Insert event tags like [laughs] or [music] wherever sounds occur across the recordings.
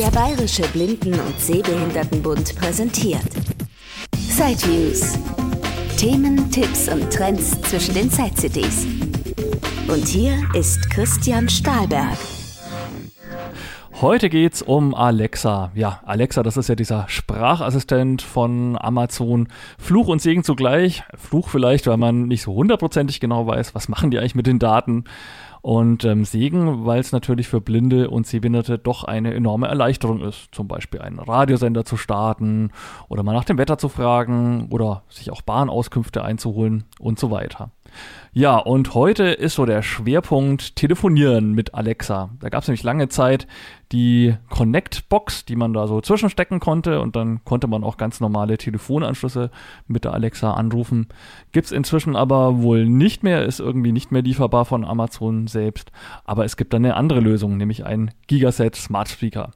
Der Bayerische Blinden- und Sehbehindertenbund präsentiert Sideviews. Themen, Tipps und Trends zwischen den Side-CDs. Und hier ist Christian Stahlberg. Heute geht's um Alexa. Ja, Alexa, das ist ja dieser Sprachassistent von Amazon. Fluch und Segen zugleich. Fluch vielleicht, weil man nicht so hundertprozentig genau weiß, was machen die eigentlich mit den Daten. Und ähm, Segen, weil es natürlich für Blinde und Sehbehinderte doch eine enorme Erleichterung ist. Zum Beispiel einen Radiosender zu starten oder mal nach dem Wetter zu fragen oder sich auch Bahnauskünfte einzuholen und so weiter. Ja, und heute ist so der Schwerpunkt Telefonieren mit Alexa. Da gab es nämlich lange Zeit die Connect-Box, die man da so zwischenstecken konnte und dann konnte man auch ganz normale Telefonanschlüsse mit der Alexa anrufen. Gibt es inzwischen aber wohl nicht mehr, ist irgendwie nicht mehr lieferbar von Amazon selbst. Aber es gibt dann eine andere Lösung, nämlich ein Gigaset Smart Speaker.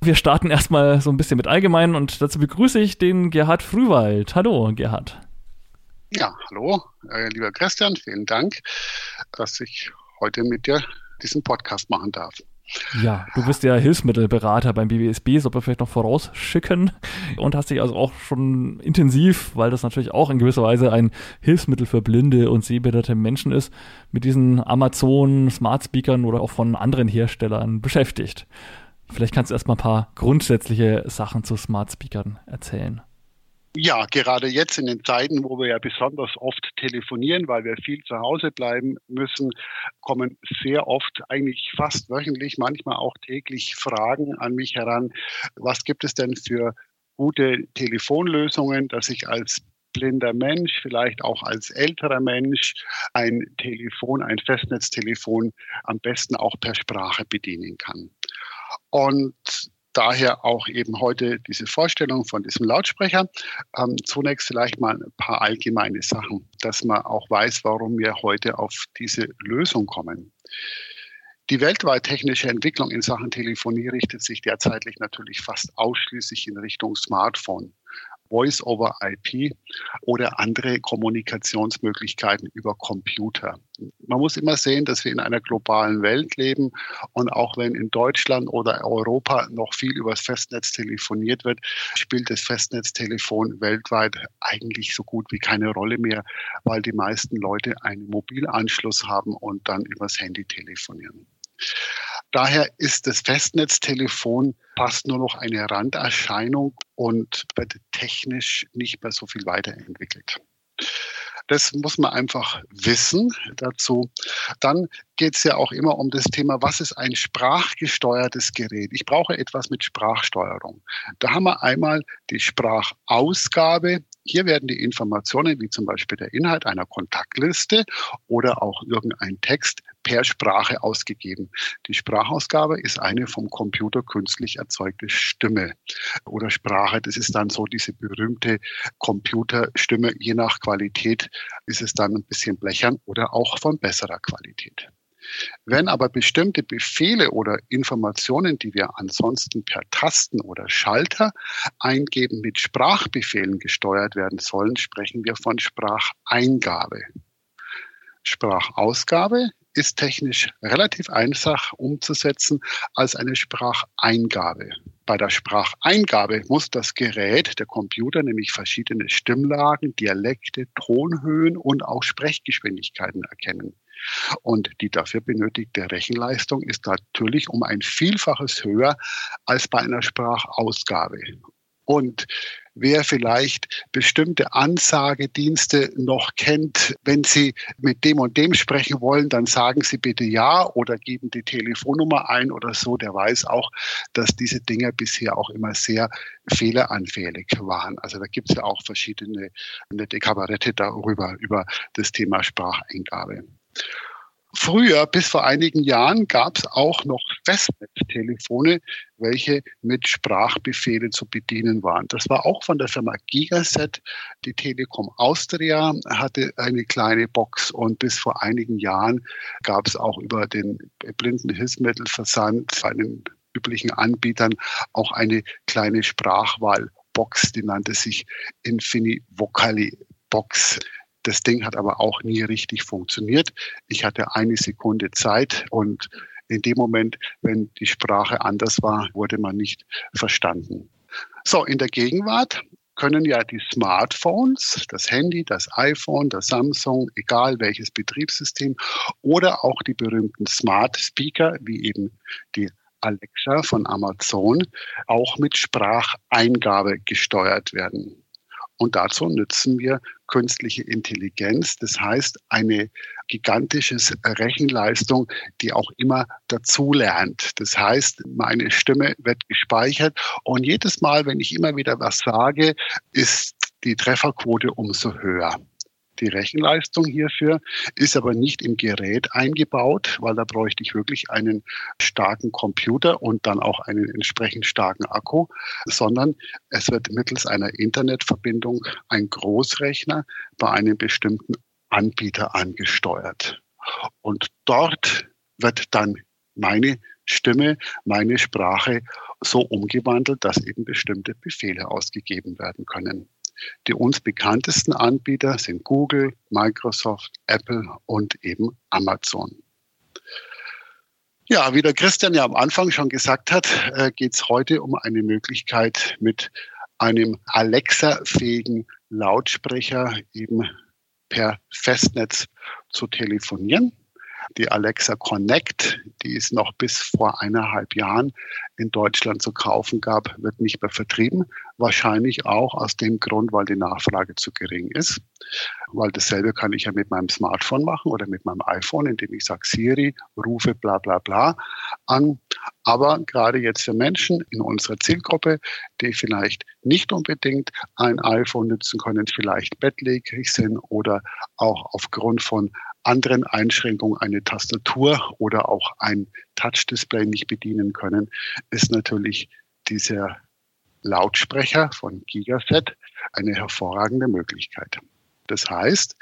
Wir starten erstmal so ein bisschen mit Allgemeinen und dazu begrüße ich den Gerhard Frühwald. Hallo, Gerhard. Ja, hallo, äh, lieber Christian, vielen Dank, dass ich heute mit dir diesen Podcast machen darf. Ja, du bist ja Hilfsmittelberater beim BWSB, soll man vielleicht noch vorausschicken und hast dich also auch schon intensiv, weil das natürlich auch in gewisser Weise ein Hilfsmittel für blinde und sehbehinderte Menschen ist, mit diesen Amazon Smart Speakern oder auch von anderen Herstellern beschäftigt. Vielleicht kannst du erstmal ein paar grundsätzliche Sachen zu Smart Speakern erzählen. Ja, gerade jetzt in den Zeiten, wo wir ja besonders oft telefonieren, weil wir viel zu Hause bleiben müssen, kommen sehr oft, eigentlich fast wöchentlich, manchmal auch täglich Fragen an mich heran. Was gibt es denn für gute Telefonlösungen, dass ich als blinder Mensch, vielleicht auch als älterer Mensch ein Telefon, ein Festnetztelefon am besten auch per Sprache bedienen kann. Und daher auch eben heute diese Vorstellung von diesem Lautsprecher. Ähm, zunächst vielleicht mal ein paar allgemeine Sachen, dass man auch weiß, warum wir heute auf diese Lösung kommen. Die weltweit technische Entwicklung in Sachen Telefonie richtet sich derzeitig natürlich fast ausschließlich in Richtung Smartphone. Voice over IP oder andere Kommunikationsmöglichkeiten über Computer. Man muss immer sehen, dass wir in einer globalen Welt leben und auch wenn in Deutschland oder Europa noch viel über das Festnetz telefoniert wird, spielt das Festnetztelefon weltweit eigentlich so gut wie keine Rolle mehr, weil die meisten Leute einen Mobilanschluss haben und dann übers Handy telefonieren. Daher ist das Festnetztelefon fast nur noch eine Randerscheinung und wird technisch nicht mehr so viel weiterentwickelt. Das muss man einfach wissen dazu. Dann geht es ja auch immer um das Thema, was ist ein sprachgesteuertes Gerät? Ich brauche etwas mit Sprachsteuerung. Da haben wir einmal die Sprachausgabe. Hier werden die Informationen, wie zum Beispiel der Inhalt einer Kontaktliste oder auch irgendein Text, per Sprache ausgegeben. Die Sprachausgabe ist eine vom Computer künstlich erzeugte Stimme oder Sprache. Das ist dann so diese berühmte Computerstimme. Je nach Qualität ist es dann ein bisschen blechern oder auch von besserer Qualität. Wenn aber bestimmte Befehle oder Informationen, die wir ansonsten per Tasten oder Schalter eingeben, mit Sprachbefehlen gesteuert werden sollen, sprechen wir von Spracheingabe. Sprachausgabe ist technisch relativ einfach umzusetzen als eine Spracheingabe. Bei der Spracheingabe muss das Gerät, der Computer, nämlich verschiedene Stimmlagen, Dialekte, Tonhöhen und auch Sprechgeschwindigkeiten erkennen. Und die dafür benötigte Rechenleistung ist natürlich um ein Vielfaches höher als bei einer Sprachausgabe. Und wer vielleicht bestimmte Ansagedienste noch kennt, wenn Sie mit dem und dem sprechen wollen, dann sagen Sie bitte ja oder geben die Telefonnummer ein oder so. Der weiß auch, dass diese Dinge bisher auch immer sehr fehleranfällig waren. Also da gibt es ja auch verschiedene nette Kabarette darüber, über das Thema Spracheingabe. Früher, bis vor einigen Jahren, gab es auch noch Festnetztelefone, welche mit Sprachbefehle zu bedienen waren. Das war auch von der Firma Gigaset. Die Telekom Austria hatte eine kleine Box und bis vor einigen Jahren gab es auch über den Blindenhilfsmittelversand bei den üblichen Anbietern auch eine kleine Sprachwahlbox, die nannte sich Infini Vocali Box. Das Ding hat aber auch nie richtig funktioniert. Ich hatte eine Sekunde Zeit und in dem Moment, wenn die Sprache anders war, wurde man nicht verstanden. So, in der Gegenwart können ja die Smartphones, das Handy, das iPhone, das Samsung, egal welches Betriebssystem oder auch die berühmten Smart Speaker, wie eben die Alexa von Amazon, auch mit Spracheingabe gesteuert werden. Und dazu nutzen wir künstliche Intelligenz. Das heißt, eine gigantische Rechenleistung, die auch immer dazulernt. Das heißt, meine Stimme wird gespeichert und jedes Mal, wenn ich immer wieder was sage, ist die Trefferquote umso höher. Die Rechenleistung hierfür ist aber nicht im Gerät eingebaut, weil da bräuchte ich wirklich einen starken Computer und dann auch einen entsprechend starken Akku, sondern es wird mittels einer Internetverbindung ein Großrechner bei einem bestimmten Anbieter angesteuert. Und dort wird dann meine Stimme, meine Sprache so umgewandelt, dass eben bestimmte Befehle ausgegeben werden können. Die uns bekanntesten Anbieter sind Google, Microsoft, Apple und eben Amazon. Ja, wie der Christian ja am Anfang schon gesagt hat, äh, geht es heute um eine Möglichkeit mit einem Alexa-fähigen Lautsprecher eben per Festnetz zu telefonieren. Die Alexa Connect, die es noch bis vor eineinhalb Jahren in Deutschland zu kaufen gab, wird nicht mehr vertrieben. Wahrscheinlich auch aus dem Grund, weil die Nachfrage zu gering ist. Weil dasselbe kann ich ja mit meinem Smartphone machen oder mit meinem iPhone, indem ich sage Siri, rufe bla bla bla an. Aber gerade jetzt für Menschen in unserer Zielgruppe, die vielleicht nicht unbedingt ein iPhone nutzen können, vielleicht bettlägerig sind oder auch aufgrund von anderen Einschränkungen eine Tastatur oder auch ein Touch-Display nicht bedienen können, ist natürlich dieser Lautsprecher von Gigaset eine hervorragende Möglichkeit. Das heißt,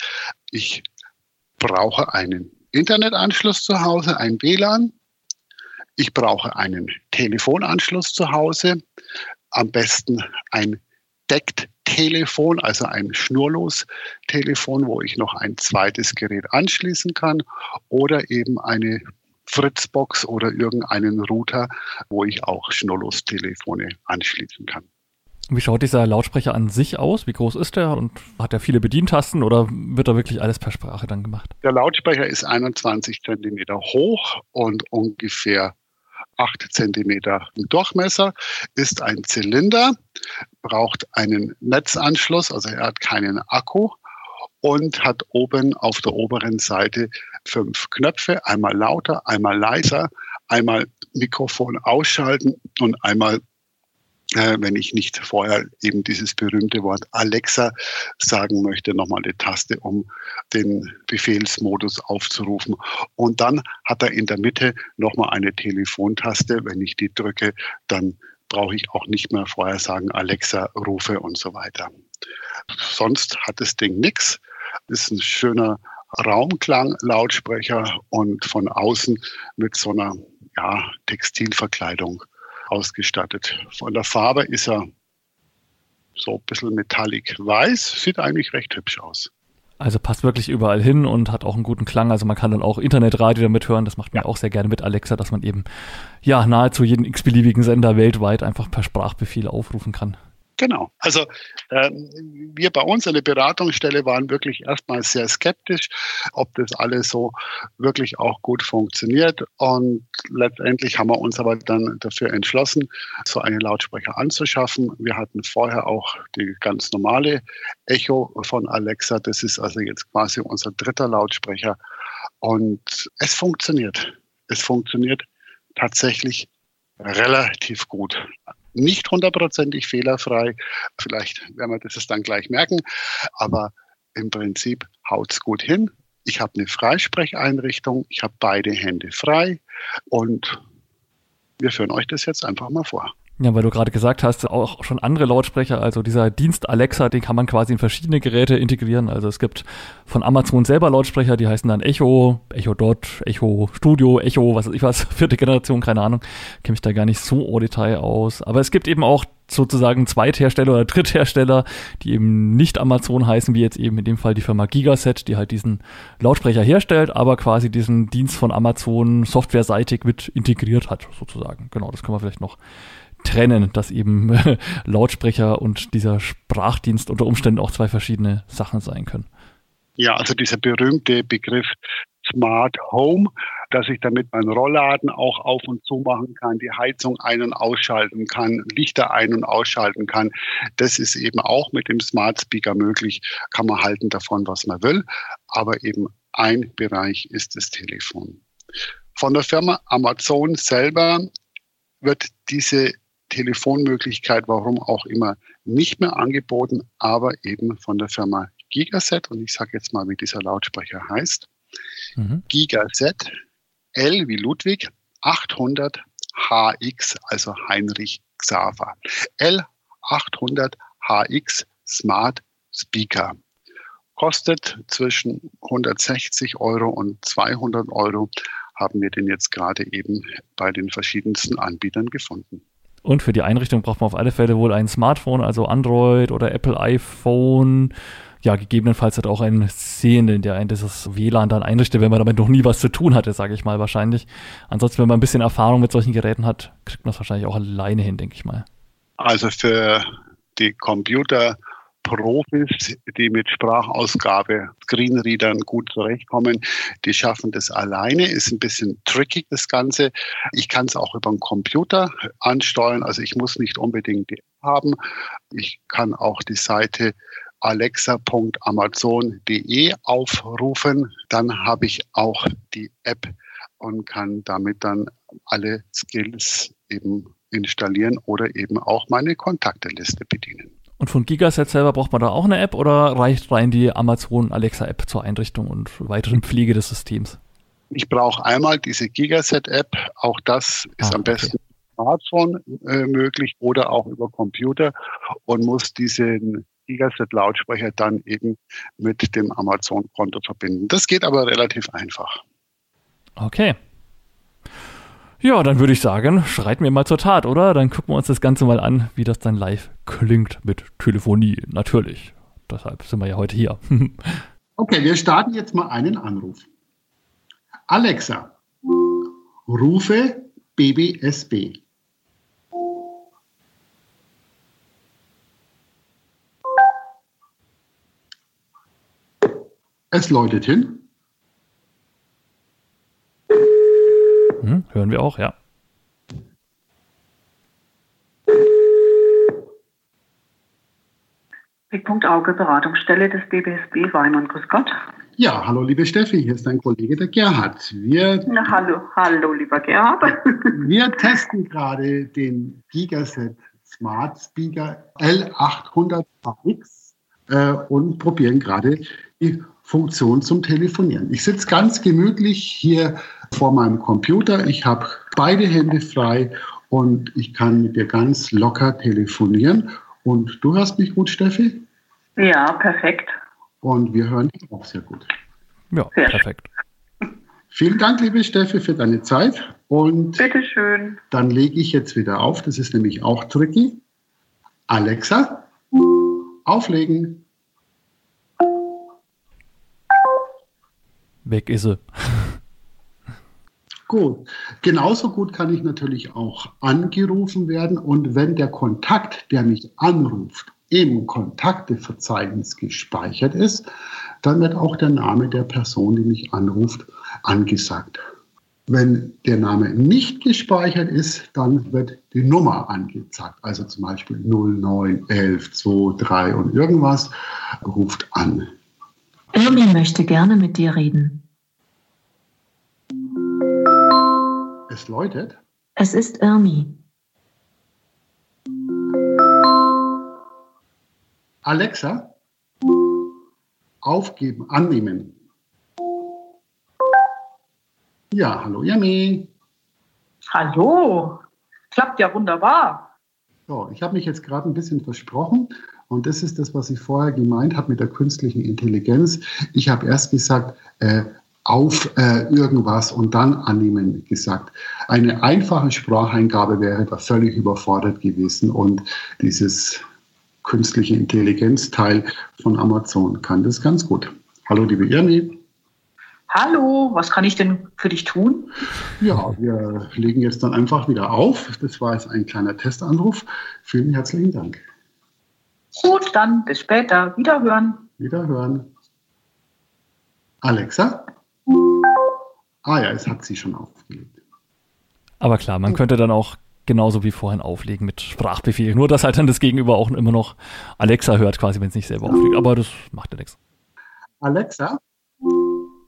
ich brauche einen Internetanschluss zu Hause, ein WLAN. Ich brauche einen Telefonanschluss zu Hause, am besten ein deckt Telefon, also ein Schnurlos-Telefon, wo ich noch ein zweites Gerät anschließen kann oder eben eine Fritzbox oder irgendeinen Router, wo ich auch Schnurlos-Telefone anschließen kann. Wie schaut dieser Lautsprecher an sich aus? Wie groß ist der und hat er viele Bedientasten oder wird da wirklich alles per Sprache dann gemacht? Der Lautsprecher ist 21 Zentimeter hoch und ungefähr 8 Zentimeter Durchmesser, ist ein Zylinder, braucht einen Netzanschluss, also er hat keinen Akku und hat oben auf der oberen Seite fünf Knöpfe, einmal lauter, einmal leiser, einmal Mikrofon ausschalten und einmal äh, wenn ich nicht vorher eben dieses berühmte Wort Alexa sagen möchte, nochmal eine Taste, um den Befehlsmodus aufzurufen. Und dann hat er in der Mitte nochmal eine Telefontaste. Wenn ich die drücke, dann brauche ich auch nicht mehr vorher sagen, Alexa, rufe und so weiter. Sonst hat das Ding nichts. Ist ein schöner Raumklang-Lautsprecher und von außen mit so einer ja, Textilverkleidung ausgestattet. Von der Farbe ist er so ein bisschen metallic weiß, sieht eigentlich recht hübsch aus. Also passt wirklich überall hin und hat auch einen guten Klang. Also man kann dann auch Internetradio damit hören. Das macht man ja. auch sehr gerne mit Alexa, dass man eben ja nahezu jeden x-beliebigen Sender weltweit einfach per Sprachbefehl aufrufen kann. Genau. Also äh, wir bei uns an der Beratungsstelle waren wirklich erstmal sehr skeptisch, ob das alles so wirklich auch gut funktioniert. Und letztendlich haben wir uns aber dann dafür entschlossen, so einen Lautsprecher anzuschaffen. Wir hatten vorher auch die ganz normale Echo von Alexa. Das ist also jetzt quasi unser dritter Lautsprecher. Und es funktioniert. Es funktioniert tatsächlich relativ gut nicht hundertprozentig fehlerfrei. Vielleicht werden wir das dann gleich merken. Aber im Prinzip haut es gut hin. Ich habe eine Freisprecheinrichtung, ich habe beide Hände frei und wir führen euch das jetzt einfach mal vor. Ja, weil du gerade gesagt hast, auch schon andere Lautsprecher, also dieser Dienst Alexa, den kann man quasi in verschiedene Geräte integrieren. Also es gibt von Amazon selber Lautsprecher, die heißen dann Echo, Echo Dot, Echo Studio, Echo, was weiß ich was, [laughs] vierte Generation, keine Ahnung, kenne mich da gar nicht so au Detail aus. Aber es gibt eben auch sozusagen Zweithersteller oder Dritthersteller, die eben nicht Amazon heißen, wie jetzt eben in dem Fall die Firma Gigaset, die halt diesen Lautsprecher herstellt, aber quasi diesen Dienst von Amazon softwareseitig mit integriert hat, sozusagen. Genau, das können wir vielleicht noch trennen, dass eben [laughs] Lautsprecher und dieser Sprachdienst unter Umständen auch zwei verschiedene Sachen sein können. Ja, also dieser berühmte Begriff Smart Home, dass ich damit meinen Rollladen auch auf und zu machen kann, die Heizung ein- und ausschalten kann, Lichter ein- und ausschalten kann. Das ist eben auch mit dem Smart Speaker möglich. Kann man halten davon, was man will. Aber eben ein Bereich ist das Telefon. Von der Firma Amazon selber wird diese Telefonmöglichkeit, warum auch immer, nicht mehr angeboten, aber eben von der Firma Gigaset. Und ich sage jetzt mal, wie dieser Lautsprecher heißt. Mhm. Gigaset L wie Ludwig 800 HX, also Heinrich Xaver. L800 HX Smart Speaker. Kostet zwischen 160 Euro und 200 Euro. Haben wir den jetzt gerade eben bei den verschiedensten Anbietern gefunden. Und für die Einrichtung braucht man auf alle Fälle wohl ein Smartphone, also Android oder Apple iPhone ja, gegebenenfalls hat auch einen Sehenden, der ein dieses WLAN dann einrichtet, wenn man damit noch nie was zu tun hatte, sage ich mal wahrscheinlich. Ansonsten, wenn man ein bisschen Erfahrung mit solchen Geräten hat, kriegt man es wahrscheinlich auch alleine hin, denke ich mal. Also für die Computer Profis, die mit Sprachausgabe, Screenreadern gut zurechtkommen, die schaffen das alleine. Ist ein bisschen tricky, das Ganze. Ich kann es auch über den Computer ansteuern. Also ich muss nicht unbedingt die App haben. Ich kann auch die Seite alexa.amazon.de aufrufen. Dann habe ich auch die App und kann damit dann alle Skills eben installieren oder eben auch meine Kontakteliste bedienen. Und von Gigaset selber braucht man da auch eine App oder reicht rein die Amazon Alexa App zur Einrichtung und weiteren Pflege des Systems? Ich brauche einmal diese Gigaset App. Auch das ist ah, am besten okay. Smartphone äh, möglich oder auch über Computer und muss diesen Gigaset-Lautsprecher dann eben mit dem Amazon-Konto verbinden. Das geht aber relativ einfach. Okay. Ja, dann würde ich sagen, schreiten wir mal zur Tat, oder? Dann gucken wir uns das Ganze mal an, wie das dann live klingt mit Telefonie. Natürlich. Deshalb sind wir ja heute hier. [laughs] okay, wir starten jetzt mal einen Anruf. Alexa, rufe BBSB. Es läutet hin. Hm, hören wir auch, ja. Blickpunkt Auge, Beratungsstelle des DBSB Weimann. Grüß Gott. Ja, hallo liebe Steffi, hier ist dein Kollege der Gerhard. Wir, Na, hallo, hallo lieber Gerhard. [laughs] wir testen gerade den Gigaset Smart Speaker L800X äh, und probieren gerade die Funktion zum Telefonieren. Ich sitze ganz gemütlich hier vor meinem Computer. Ich habe beide Hände frei und ich kann mit dir ganz locker telefonieren. Und du hörst mich gut, Steffi? Ja, perfekt. Und wir hören dich auch sehr gut. Ja, sehr perfekt. Vielen Dank, liebe Steffi, für deine Zeit. Und Bitteschön. Dann lege ich jetzt wieder auf. Das ist nämlich auch tricky. Alexa, auflegen. weg ist sie. Gut. Genauso gut kann ich natürlich auch angerufen werden und wenn der Kontakt, der mich anruft, im Kontakteverzeichnis gespeichert ist, dann wird auch der Name der Person, die mich anruft, angesagt. Wenn der Name nicht gespeichert ist, dann wird die Nummer angezeigt. Also zum Beispiel 091123 und irgendwas ruft an. Irmi möchte gerne mit dir reden. Es läutet. Es ist Irmi. Alexa, aufgeben, annehmen. Ja, hallo Irmi. Hallo, klappt ja wunderbar. So, ich habe mich jetzt gerade ein bisschen versprochen. Und das ist das, was ich vorher gemeint habe mit der künstlichen Intelligenz. Ich habe erst gesagt, äh, auf äh, irgendwas und dann annehmen gesagt. Eine einfache Spracheingabe wäre da völlig überfordert gewesen und dieses künstliche Intelligenzteil von Amazon kann das ganz gut. Hallo, liebe Irmi. Hallo, was kann ich denn für dich tun? Ja, wir legen jetzt dann einfach wieder auf. Das war jetzt ein kleiner Testanruf. Vielen herzlichen Dank. Gut, dann bis später. Wiederhören. Wiederhören. Alexa? Ah ja, es hat sie schon aufgelegt. Aber klar, man könnte dann auch genauso wie vorhin auflegen mit Sprachbefehl. Nur, dass halt dann das Gegenüber auch immer noch Alexa hört, quasi, wenn es nicht selber auflegt. Aber das macht ja nichts. Alexa,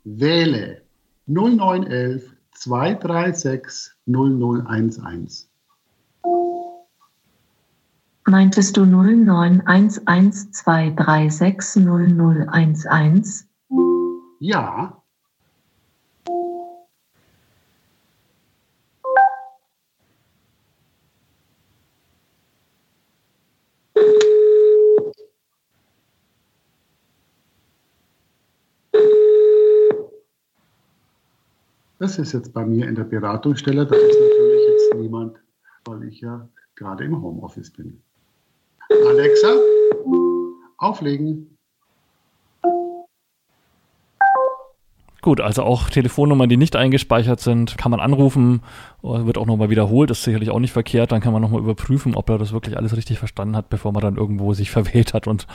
wähle 0911 236 0011. Meintest du 091123600011? Ja. Das ist jetzt bei mir in der Beratungsstelle. Da ist natürlich jetzt niemand, weil ich ja gerade im Homeoffice bin. Alexa, auflegen. Gut, also auch Telefonnummern, die nicht eingespeichert sind, kann man anrufen, wird auch nochmal wiederholt, ist sicherlich auch nicht verkehrt, dann kann man nochmal überprüfen, ob er das wirklich alles richtig verstanden hat, bevor man dann irgendwo sich [laughs] verwählt hat und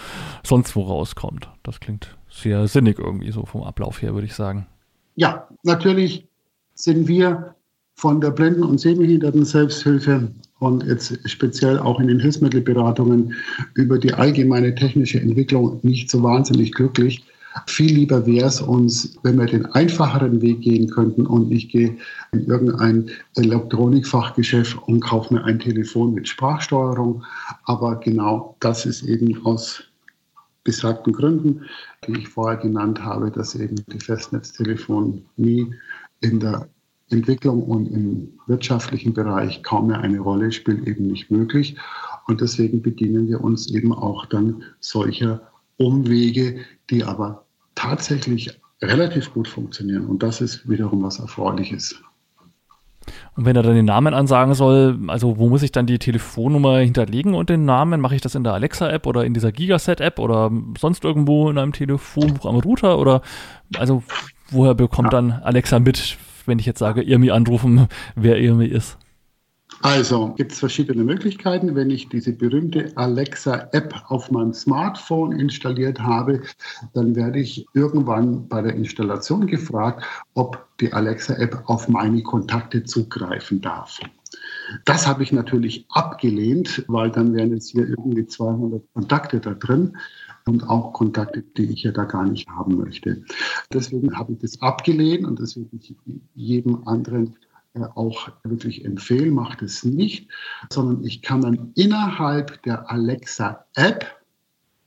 sonst wo rauskommt. Das klingt sehr sinnig irgendwie so vom Ablauf her, würde ich sagen. Ja, natürlich sind wir von der Blinden- und Sehbehinderten Selbsthilfe und jetzt speziell auch in den Hilfsmittelberatungen über die allgemeine technische Entwicklung nicht so wahnsinnig glücklich. Viel lieber wäre es uns, wenn wir den einfacheren Weg gehen könnten und ich gehe in irgendein Elektronikfachgeschäft und kaufe mir ein Telefon mit Sprachsteuerung. Aber genau das ist eben aus besagten Gründen, die ich vorher genannt habe, dass eben die Festnetztelefonie in der Entwicklung und im wirtschaftlichen Bereich kaum mehr eine Rolle spielt, eben nicht möglich. Und deswegen bedienen wir uns eben auch dann solcher Umwege, die aber tatsächlich relativ gut funktionieren. Und das ist wiederum was Erfreuliches. Und wenn er dann den Namen ansagen soll, also wo muss ich dann die Telefonnummer hinterlegen und den Namen? Mache ich das in der Alexa-App oder in dieser Gigaset-App oder sonst irgendwo in einem Telefonbuch am Router? Oder also woher bekommt ja. dann Alexa mit, wenn ich jetzt sage, Irmi anrufen, wer Irmi ist? Also gibt es verschiedene Möglichkeiten. Wenn ich diese berühmte Alexa-App auf meinem Smartphone installiert habe, dann werde ich irgendwann bei der Installation gefragt, ob die Alexa-App auf meine Kontakte zugreifen darf. Das habe ich natürlich abgelehnt, weil dann wären jetzt hier irgendwie 200 Kontakte da drin und auch Kontakte, die ich ja da gar nicht haben möchte. Deswegen habe ich das abgelehnt und das würde ich jedem anderen äh, auch wirklich empfehlen, macht es nicht, sondern ich kann dann innerhalb der Alexa-App,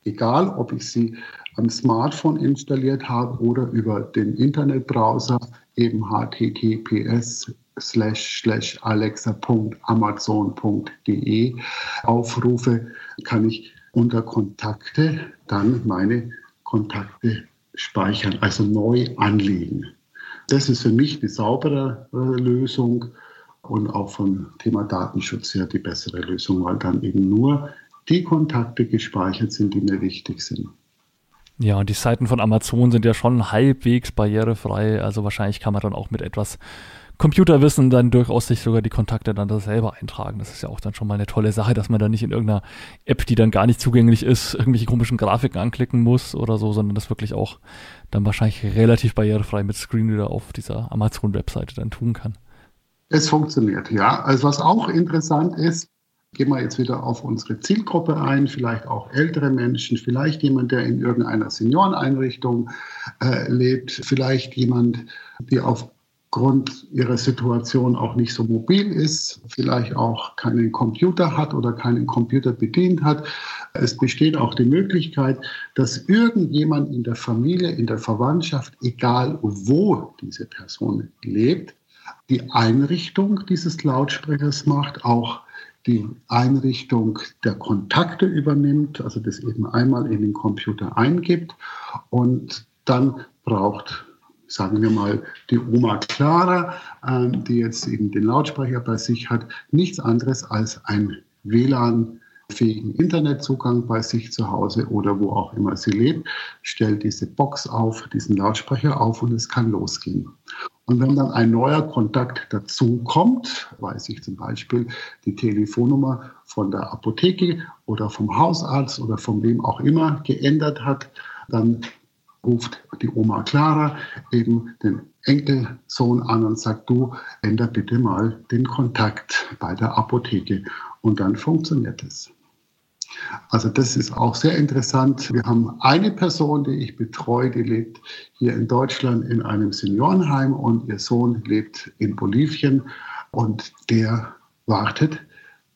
egal ob ich sie am Smartphone installiert habe oder über den Internetbrowser, eben https alexa.amazon.de aufrufe, kann ich unter Kontakte dann meine Kontakte speichern, also neu anlegen. Das ist für mich die saubere äh, Lösung und auch vom Thema Datenschutz her die bessere Lösung, weil dann eben nur die Kontakte gespeichert sind, die mir wichtig sind. Ja, und die Seiten von Amazon sind ja schon halbwegs barrierefrei. Also wahrscheinlich kann man dann auch mit etwas Computerwissen dann durchaus sich sogar die Kontakte dann da selber eintragen. Das ist ja auch dann schon mal eine tolle Sache, dass man da nicht in irgendeiner App, die dann gar nicht zugänglich ist, irgendwelche komischen Grafiken anklicken muss oder so, sondern das wirklich auch dann wahrscheinlich relativ barrierefrei mit Screenreader auf dieser Amazon-Webseite dann tun kann. Es funktioniert, ja. Also was auch interessant ist, gehen wir jetzt wieder auf unsere Zielgruppe ein, vielleicht auch ältere Menschen, vielleicht jemand, der in irgendeiner Senioreneinrichtung äh, lebt, vielleicht jemand, der auf Grund ihrer Situation auch nicht so mobil ist, vielleicht auch keinen Computer hat oder keinen Computer bedient hat. Es besteht auch die Möglichkeit, dass irgendjemand in der Familie, in der Verwandtschaft, egal wo diese Person lebt, die Einrichtung dieses Lautsprechers macht, auch die Einrichtung der Kontakte übernimmt, also das eben einmal in den Computer eingibt und dann braucht sagen wir mal, die Oma Clara, ähm, die jetzt eben den Lautsprecher bei sich hat, nichts anderes als ein WLAN fähigen Internetzugang bei sich zu Hause oder wo auch immer sie lebt, stellt diese Box auf, diesen Lautsprecher auf und es kann losgehen. Und wenn dann ein neuer Kontakt dazu kommt, weiß ich zum Beispiel die Telefonnummer von der Apotheke oder vom Hausarzt oder von wem auch immer geändert hat, dann ruft die Oma Clara eben den Enkelsohn an und sagt, du änder bitte mal den Kontakt bei der Apotheke. Und dann funktioniert es. Also das ist auch sehr interessant. Wir haben eine Person, die ich betreue, die lebt hier in Deutschland in einem Seniorenheim und ihr Sohn lebt in Bolivien und der wartet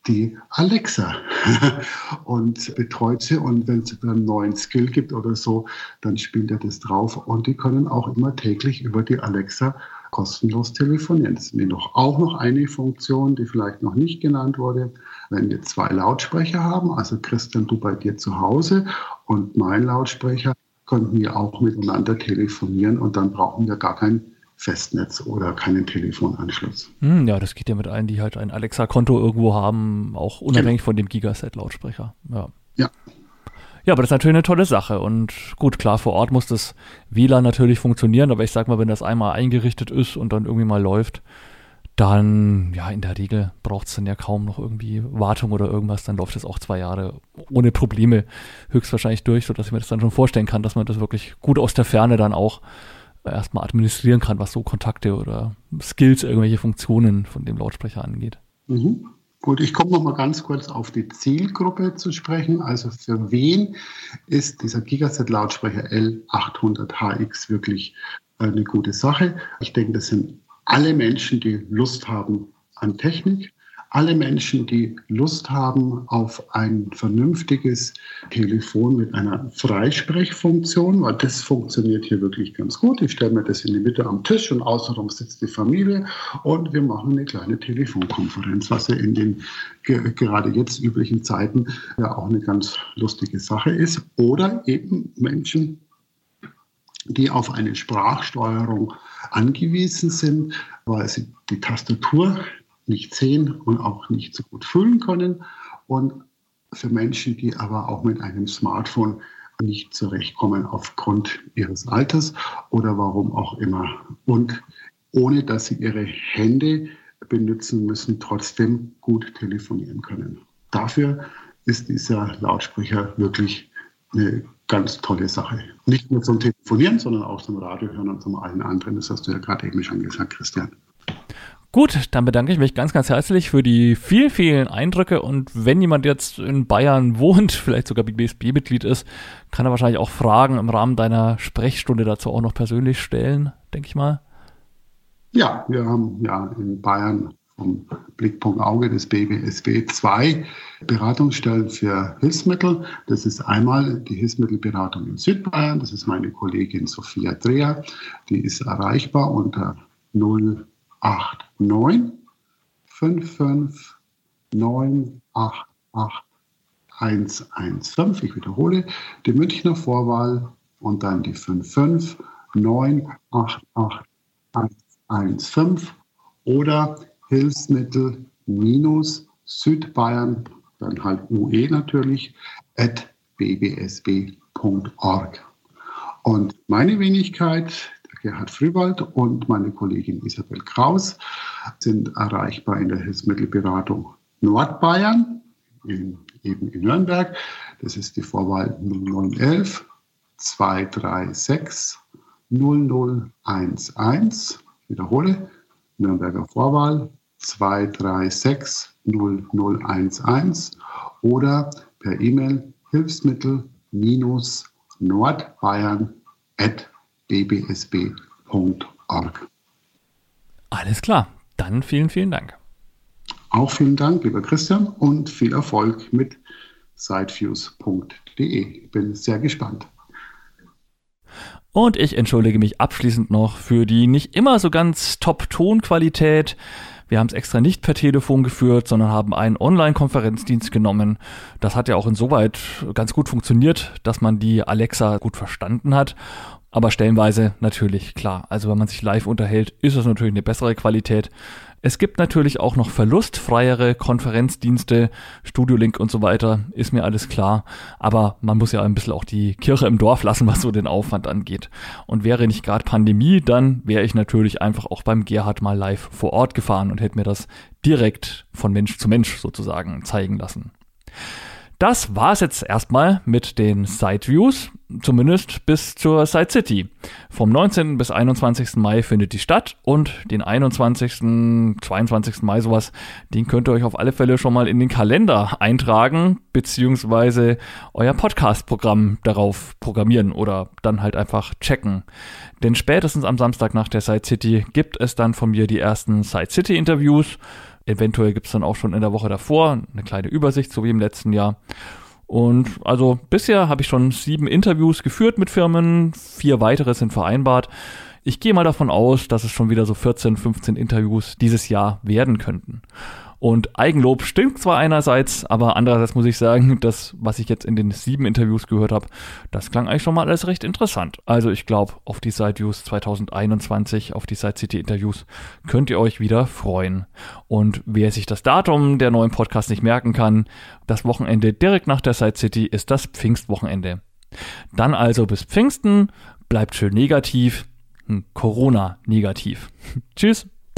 die Alexa [laughs] und betreut sie. Und wenn es einen neuen Skill gibt oder so, dann spielt er das drauf. Und die können auch immer täglich über die Alexa kostenlos telefonieren. Das ist mir noch auch noch eine Funktion, die vielleicht noch nicht genannt wurde. Wenn wir zwei Lautsprecher haben, also Christian, du bei dir zu Hause und mein Lautsprecher, könnten wir auch miteinander telefonieren und dann brauchen wir gar kein Festnetz oder keinen Telefonanschluss. Hm, ja, das geht ja mit allen, die halt ein Alexa-Konto irgendwo haben, auch unabhängig genau. von dem Gigaset-Lautsprecher. Ja. ja. Ja, aber das ist natürlich eine tolle Sache. Und gut, klar, vor Ort muss das WLAN natürlich funktionieren, aber ich sag mal, wenn das einmal eingerichtet ist und dann irgendwie mal läuft, dann, ja, in der Regel braucht es dann ja kaum noch irgendwie Wartung oder irgendwas, dann läuft es auch zwei Jahre ohne Probleme höchstwahrscheinlich durch, sodass ich mir das dann schon vorstellen kann, dass man das wirklich gut aus der Ferne dann auch erstmal administrieren kann, was so Kontakte oder Skills, irgendwelche Funktionen von dem Lautsprecher angeht. Mhm. Gut, ich komme noch mal ganz kurz auf die Zielgruppe zu sprechen. Also für wen ist dieser Gigaset-Lautsprecher L800HX wirklich eine gute Sache? Ich denke, das sind alle Menschen, die Lust haben an Technik, alle Menschen, die Lust haben auf ein vernünftiges Telefon mit einer Freisprechfunktion, weil das funktioniert hier wirklich ganz gut. Ich stelle mir das in die Mitte am Tisch und außenrum sitzt die Familie und wir machen eine kleine Telefonkonferenz, was ja in den gerade jetzt üblichen Zeiten ja auch eine ganz lustige Sache ist. Oder eben Menschen, die auf eine Sprachsteuerung angewiesen sind, weil sie die Tastatur nicht sehen und auch nicht so gut fühlen können. Und für Menschen, die aber auch mit einem Smartphone nicht zurechtkommen aufgrund ihres Alters oder warum auch immer. Und ohne dass sie ihre Hände benutzen müssen, trotzdem gut telefonieren können. Dafür ist dieser Lautsprecher wirklich eine ganz tolle Sache. Nicht nur zum Telefonieren, sondern auch zum Radio hören und zum allen anderen. Das hast du ja gerade eben schon gesagt, Christian. Gut, dann bedanke ich mich ganz, ganz herzlich für die vielen, vielen Eindrücke. Und wenn jemand jetzt in Bayern [laughs] wohnt, vielleicht sogar BBSB-Mitglied ist, kann er wahrscheinlich auch Fragen im Rahmen deiner Sprechstunde dazu auch noch persönlich stellen, denke ich mal. Ja, wir haben ja in Bayern vom Blickpunkt Auge des BBSB zwei Beratungsstellen für Hilfsmittel. Das ist einmal die Hilfsmittelberatung in Südbayern. Das ist meine Kollegin Sophia Dreher. Die ist erreichbar unter 08 9 55 988 115. Ich wiederhole die Münchner Vorwahl und dann die 55 988 115 oder Hilfsmittel minus Südbayern, dann halt UE natürlich, at bbsb.org. Und meine Wenigkeit, Gerhard Frühwald und meine Kollegin Isabel Kraus sind erreichbar in der Hilfsmittelberatung Nordbayern, in, eben in Nürnberg. Das ist die Vorwahl 0911 236 0011. Ich wiederhole, Nürnberger Vorwahl 236 0011 oder per E-Mail hilfsmittel-nordbayern@ bbsb.org. Alles klar, dann vielen, vielen Dank. Auch vielen Dank, lieber Christian, und viel Erfolg mit sideviews.de. Bin sehr gespannt. Und ich entschuldige mich abschließend noch für die nicht immer so ganz top Tonqualität. Wir haben es extra nicht per Telefon geführt, sondern haben einen Online-Konferenzdienst genommen. Das hat ja auch insoweit ganz gut funktioniert, dass man die Alexa gut verstanden hat. Aber stellenweise natürlich klar. Also wenn man sich live unterhält, ist es natürlich eine bessere Qualität. Es gibt natürlich auch noch verlustfreiere Konferenzdienste, Studiolink und so weiter, ist mir alles klar. Aber man muss ja ein bisschen auch die Kirche im Dorf lassen, was so den Aufwand angeht. Und wäre nicht gerade Pandemie, dann wäre ich natürlich einfach auch beim Gerhard mal live vor Ort gefahren und hätte mir das direkt von Mensch zu Mensch sozusagen zeigen lassen. Das war es jetzt erstmal mit den Side-Views, zumindest bis zur Side City. Vom 19. bis 21. Mai findet die statt und den 21., 22. Mai sowas, den könnt ihr euch auf alle Fälle schon mal in den Kalender eintragen, beziehungsweise euer Podcast-Programm darauf programmieren oder dann halt einfach checken. Denn spätestens am Samstag nach der Side City gibt es dann von mir die ersten Side City Interviews. Eventuell gibt es dann auch schon in der Woche davor eine kleine Übersicht, so wie im letzten Jahr. Und also bisher habe ich schon sieben Interviews geführt mit Firmen, vier weitere sind vereinbart. Ich gehe mal davon aus, dass es schon wieder so 14, 15 Interviews dieses Jahr werden könnten. Und Eigenlob stimmt zwar einerseits, aber andererseits muss ich sagen, das, was ich jetzt in den sieben Interviews gehört habe, das klang eigentlich schon mal alles recht interessant. Also ich glaube, auf die Sideviews 2021, auf die Side City Interviews könnt ihr euch wieder freuen. Und wer sich das Datum der neuen Podcast nicht merken kann, das Wochenende direkt nach der Side City ist das Pfingstwochenende. Dann also bis Pfingsten, bleibt schön negativ, hm, Corona negativ. [laughs] Tschüss.